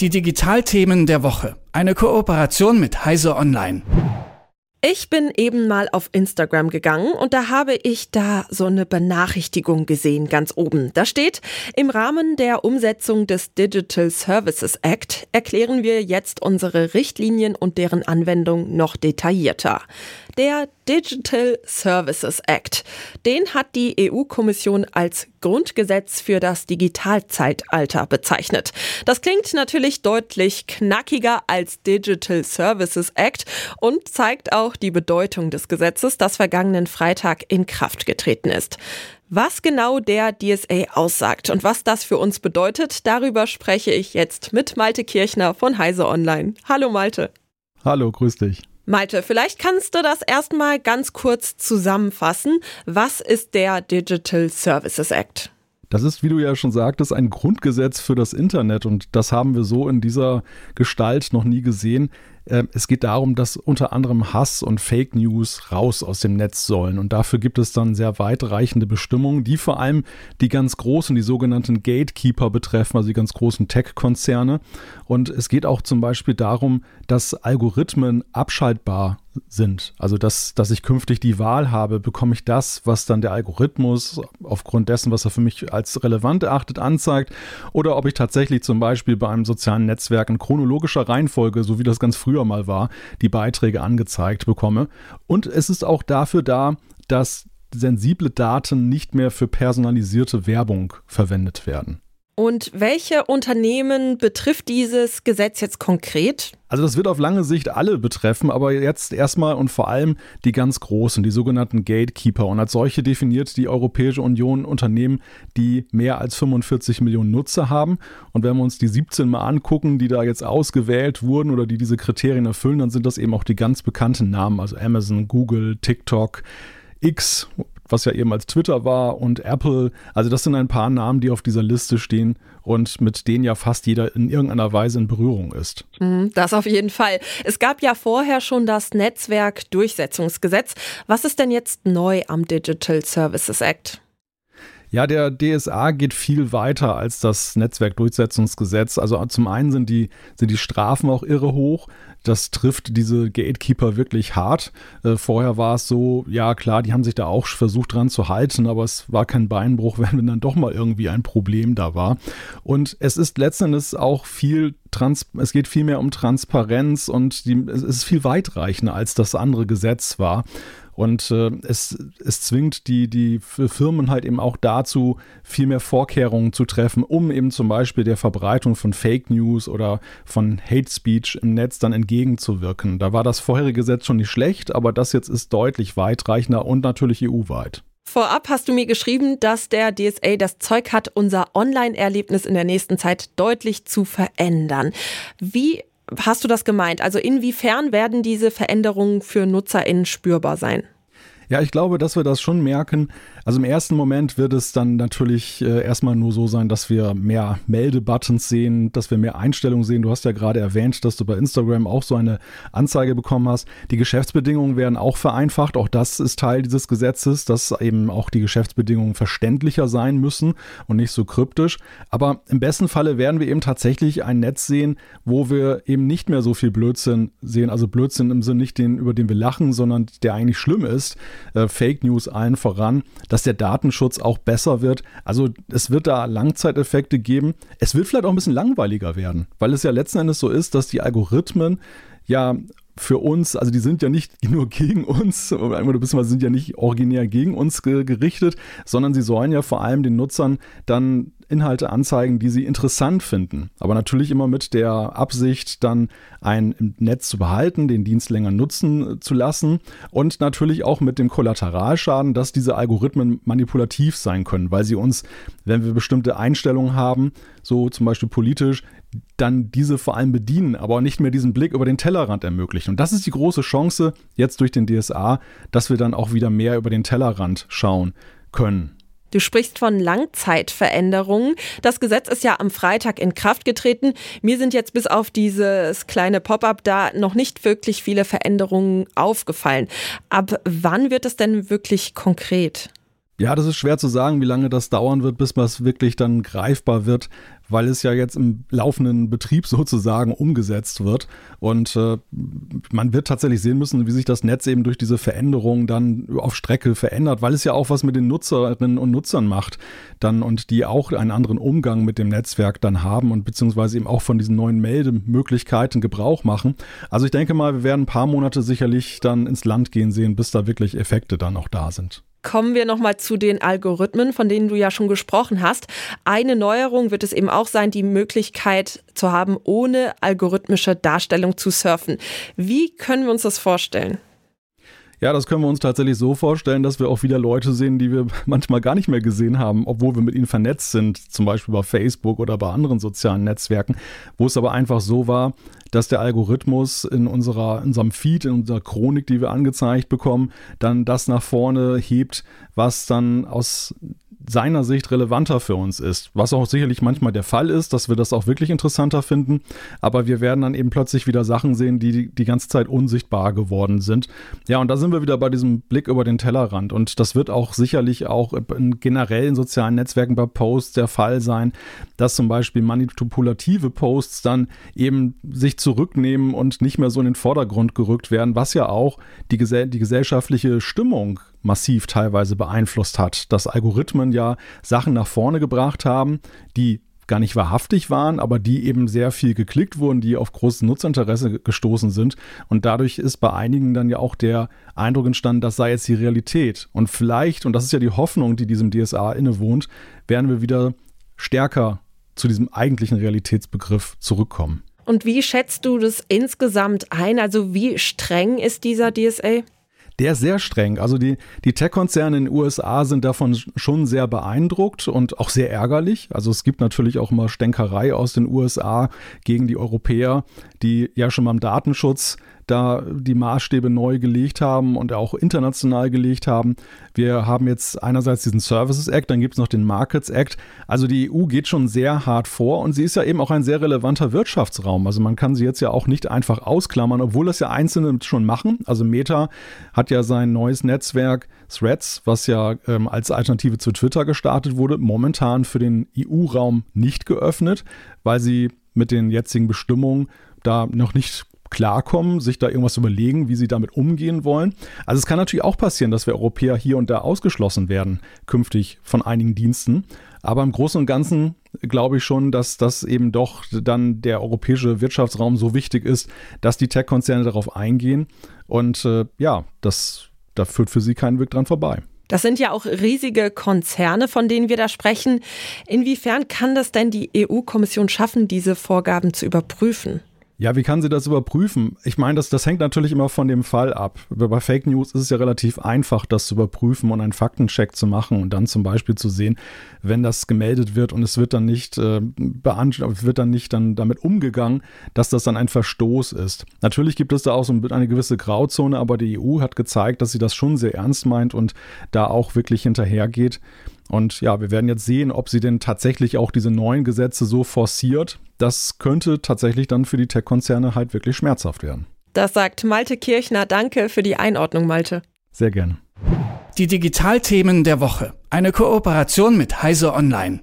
Die Digitalthemen der Woche. Eine Kooperation mit Heise Online. Ich bin eben mal auf Instagram gegangen und da habe ich da so eine Benachrichtigung gesehen, ganz oben. Da steht, im Rahmen der Umsetzung des Digital Services Act erklären wir jetzt unsere Richtlinien und deren Anwendung noch detaillierter. Der Digital Services Act, den hat die EU-Kommission als Grundgesetz für das Digitalzeitalter bezeichnet. Das klingt natürlich deutlich knackiger als Digital Services Act und zeigt auch die Bedeutung des Gesetzes, das vergangenen Freitag in Kraft getreten ist. Was genau der DSA aussagt und was das für uns bedeutet, darüber spreche ich jetzt mit Malte Kirchner von Heise Online. Hallo Malte. Hallo, grüß dich. Malte, vielleicht kannst du das erstmal ganz kurz zusammenfassen. Was ist der Digital Services Act? Das ist, wie du ja schon sagtest, ein Grundgesetz für das Internet und das haben wir so in dieser Gestalt noch nie gesehen. Ähm, es geht darum, dass unter anderem Hass und Fake News raus aus dem Netz sollen. Und dafür gibt es dann sehr weitreichende Bestimmungen, die vor allem die ganz großen, die sogenannten Gatekeeper betreffen, also die ganz großen Tech-Konzerne. Und es geht auch zum Beispiel darum, dass Algorithmen abschaltbar sind. Also, dass, dass ich künftig die Wahl habe, bekomme ich das, was dann der Algorithmus aufgrund dessen, was er für mich als relevant erachtet, anzeigt, oder ob ich tatsächlich zum Beispiel bei einem sozialen Netzwerk in chronologischer Reihenfolge, so wie das ganz früher mal war, die Beiträge angezeigt bekomme. Und es ist auch dafür da, dass sensible Daten nicht mehr für personalisierte Werbung verwendet werden. Und welche Unternehmen betrifft dieses Gesetz jetzt konkret? Also das wird auf lange Sicht alle betreffen, aber jetzt erstmal und vor allem die ganz großen, die sogenannten Gatekeeper. Und als solche definiert die Europäische Union Unternehmen, die mehr als 45 Millionen Nutzer haben. Und wenn wir uns die 17 mal angucken, die da jetzt ausgewählt wurden oder die diese Kriterien erfüllen, dann sind das eben auch die ganz bekannten Namen, also Amazon, Google, TikTok, X, was ja eben als Twitter war, und Apple. Also das sind ein paar Namen, die auf dieser Liste stehen und mit denen ja fast jeder in irgendeiner Weise in Berührung ist. Mhm, das auf jeden Fall. Es gab ja vorher schon das Netzwerkdurchsetzungsgesetz. Was ist denn jetzt neu am Digital Services Act? Ja, der DSA geht viel weiter als das Netzwerkdurchsetzungsgesetz. Also zum einen sind die, sind die Strafen auch irre hoch. Das trifft diese Gatekeeper wirklich hart. Äh, vorher war es so, ja klar, die haben sich da auch versucht dran zu halten, aber es war kein Beinbruch, wenn dann doch mal irgendwie ein Problem da war. Und es ist letztendlich auch viel Trans es geht viel mehr um Transparenz und die, es ist viel weitreichender als das andere Gesetz war. Und äh, es, es zwingt die, die Firmen halt eben auch dazu, viel mehr Vorkehrungen zu treffen, um eben zum Beispiel der Verbreitung von Fake News oder von Hate Speech im Netz dann entgegenzuwirken. Da war das vorherige Gesetz schon nicht schlecht, aber das jetzt ist deutlich weitreichender und natürlich EU-weit. Vorab hast du mir geschrieben, dass der DSA das Zeug hat, unser Online-Erlebnis in der nächsten Zeit deutlich zu verändern. Wie hast du das gemeint? Also inwiefern werden diese Veränderungen für NutzerInnen spürbar sein? Ja, ich glaube, dass wir das schon merken. Also im ersten Moment wird es dann natürlich äh, erstmal nur so sein, dass wir mehr Meldebuttons sehen, dass wir mehr Einstellungen sehen. Du hast ja gerade erwähnt, dass du bei Instagram auch so eine Anzeige bekommen hast. Die Geschäftsbedingungen werden auch vereinfacht. Auch das ist Teil dieses Gesetzes, dass eben auch die Geschäftsbedingungen verständlicher sein müssen und nicht so kryptisch. Aber im besten Falle werden wir eben tatsächlich ein Netz sehen, wo wir eben nicht mehr so viel Blödsinn sehen. Also Blödsinn im Sinne nicht den, über den wir lachen, sondern der eigentlich schlimm ist äh, Fake News allen voran, dass der Datenschutz auch besser wird. Also es wird da Langzeiteffekte geben. Es wird vielleicht auch ein bisschen langweiliger werden, weil es ja letzten Endes so ist, dass die Algorithmen ja für uns, also die sind ja nicht nur gegen uns, beziehungsweise sind ja nicht originär gegen uns gerichtet, sondern sie sollen ja vor allem den Nutzern dann Inhalte anzeigen, die sie interessant finden. Aber natürlich immer mit der Absicht, dann ein Netz zu behalten, den Dienst länger nutzen zu lassen und natürlich auch mit dem Kollateralschaden, dass diese Algorithmen manipulativ sein können, weil sie uns, wenn wir bestimmte Einstellungen haben, so zum Beispiel politisch, dann diese vor allem bedienen, aber nicht mehr diesen Blick über den Tellerrand ermöglichen. Und das ist die große Chance jetzt durch den DSA, dass wir dann auch wieder mehr über den Tellerrand schauen können. Du sprichst von Langzeitveränderungen. Das Gesetz ist ja am Freitag in Kraft getreten. Mir sind jetzt bis auf dieses kleine Pop-up da noch nicht wirklich viele Veränderungen aufgefallen. Ab wann wird es denn wirklich konkret? Ja, das ist schwer zu sagen, wie lange das dauern wird, bis was wirklich dann greifbar wird, weil es ja jetzt im laufenden Betrieb sozusagen umgesetzt wird. Und äh, man wird tatsächlich sehen müssen, wie sich das Netz eben durch diese Veränderungen dann auf Strecke verändert, weil es ja auch was mit den Nutzerinnen und Nutzern macht dann und die auch einen anderen Umgang mit dem Netzwerk dann haben und beziehungsweise eben auch von diesen neuen Meldemöglichkeiten Gebrauch machen. Also ich denke mal, wir werden ein paar Monate sicherlich dann ins Land gehen sehen, bis da wirklich Effekte dann auch da sind. Kommen wir nochmal zu den Algorithmen, von denen du ja schon gesprochen hast. Eine Neuerung wird es eben auch sein, die Möglichkeit zu haben, ohne algorithmische Darstellung zu surfen. Wie können wir uns das vorstellen? Ja, das können wir uns tatsächlich so vorstellen, dass wir auch wieder Leute sehen, die wir manchmal gar nicht mehr gesehen haben, obwohl wir mit ihnen vernetzt sind, zum Beispiel bei Facebook oder bei anderen sozialen Netzwerken, wo es aber einfach so war, dass der Algorithmus in unserer, in unserem Feed, in unserer Chronik, die wir angezeigt bekommen, dann das nach vorne hebt, was dann aus seiner Sicht relevanter für uns ist. Was auch sicherlich manchmal der Fall ist, dass wir das auch wirklich interessanter finden. Aber wir werden dann eben plötzlich wieder Sachen sehen, die die ganze Zeit unsichtbar geworden sind. Ja, und da sind wir wieder bei diesem Blick über den Tellerrand. Und das wird auch sicherlich auch in generellen sozialen Netzwerken bei Posts der Fall sein, dass zum Beispiel manipulative Posts dann eben sich zurücknehmen und nicht mehr so in den Vordergrund gerückt werden, was ja auch die, gesell die gesellschaftliche Stimmung massiv teilweise beeinflusst hat, dass Algorithmen ja Sachen nach vorne gebracht haben, die gar nicht wahrhaftig waren, aber die eben sehr viel geklickt wurden, die auf großes Nutzerinteresse gestoßen sind. Und dadurch ist bei einigen dann ja auch der Eindruck entstanden, das sei jetzt die Realität. Und vielleicht, und das ist ja die Hoffnung, die diesem DSA innewohnt, werden wir wieder stärker zu diesem eigentlichen Realitätsbegriff zurückkommen. Und wie schätzt du das insgesamt ein? Also wie streng ist dieser DSA? Der ist sehr streng. Also die, die Tech-Konzerne in den USA sind davon schon sehr beeindruckt und auch sehr ärgerlich. Also es gibt natürlich auch immer Stänkerei aus den USA gegen die Europäer, die ja schon beim Datenschutz da die Maßstäbe neu gelegt haben und auch international gelegt haben. Wir haben jetzt einerseits diesen Services Act, dann gibt es noch den Markets Act. Also die EU geht schon sehr hart vor und sie ist ja eben auch ein sehr relevanter Wirtschaftsraum. Also man kann sie jetzt ja auch nicht einfach ausklammern, obwohl das ja Einzelne schon machen. Also Meta hat ja sein neues Netzwerk Threads, was ja ähm, als Alternative zu Twitter gestartet wurde, momentan für den EU-Raum nicht geöffnet, weil sie mit den jetzigen Bestimmungen da noch nicht klarkommen, sich da irgendwas überlegen, wie sie damit umgehen wollen. Also es kann natürlich auch passieren, dass wir Europäer hier und da ausgeschlossen werden, künftig von einigen Diensten. Aber im Großen und Ganzen glaube ich schon, dass das eben doch dann der europäische Wirtschaftsraum so wichtig ist, dass die Tech-Konzerne darauf eingehen. Und äh, ja, das, da führt für sie keinen Weg dran vorbei. Das sind ja auch riesige Konzerne, von denen wir da sprechen. Inwiefern kann das denn die EU-Kommission schaffen, diese Vorgaben zu überprüfen? Ja, wie kann sie das überprüfen? Ich meine, das, das hängt natürlich immer von dem Fall ab. Bei Fake News ist es ja relativ einfach, das zu überprüfen und einen Faktencheck zu machen und dann zum Beispiel zu sehen, wenn das gemeldet wird und es wird dann nicht äh, wird dann nicht dann damit umgegangen, dass das dann ein Verstoß ist. Natürlich gibt es da auch so eine gewisse Grauzone, aber die EU hat gezeigt, dass sie das schon sehr ernst meint und da auch wirklich hinterhergeht. Und ja, wir werden jetzt sehen, ob sie denn tatsächlich auch diese neuen Gesetze so forciert. Das könnte tatsächlich dann für die Tech-Konzerne halt wirklich schmerzhaft werden. Das sagt Malte Kirchner. Danke für die Einordnung, Malte. Sehr gerne. Die Digitalthemen der Woche. Eine Kooperation mit Heise Online.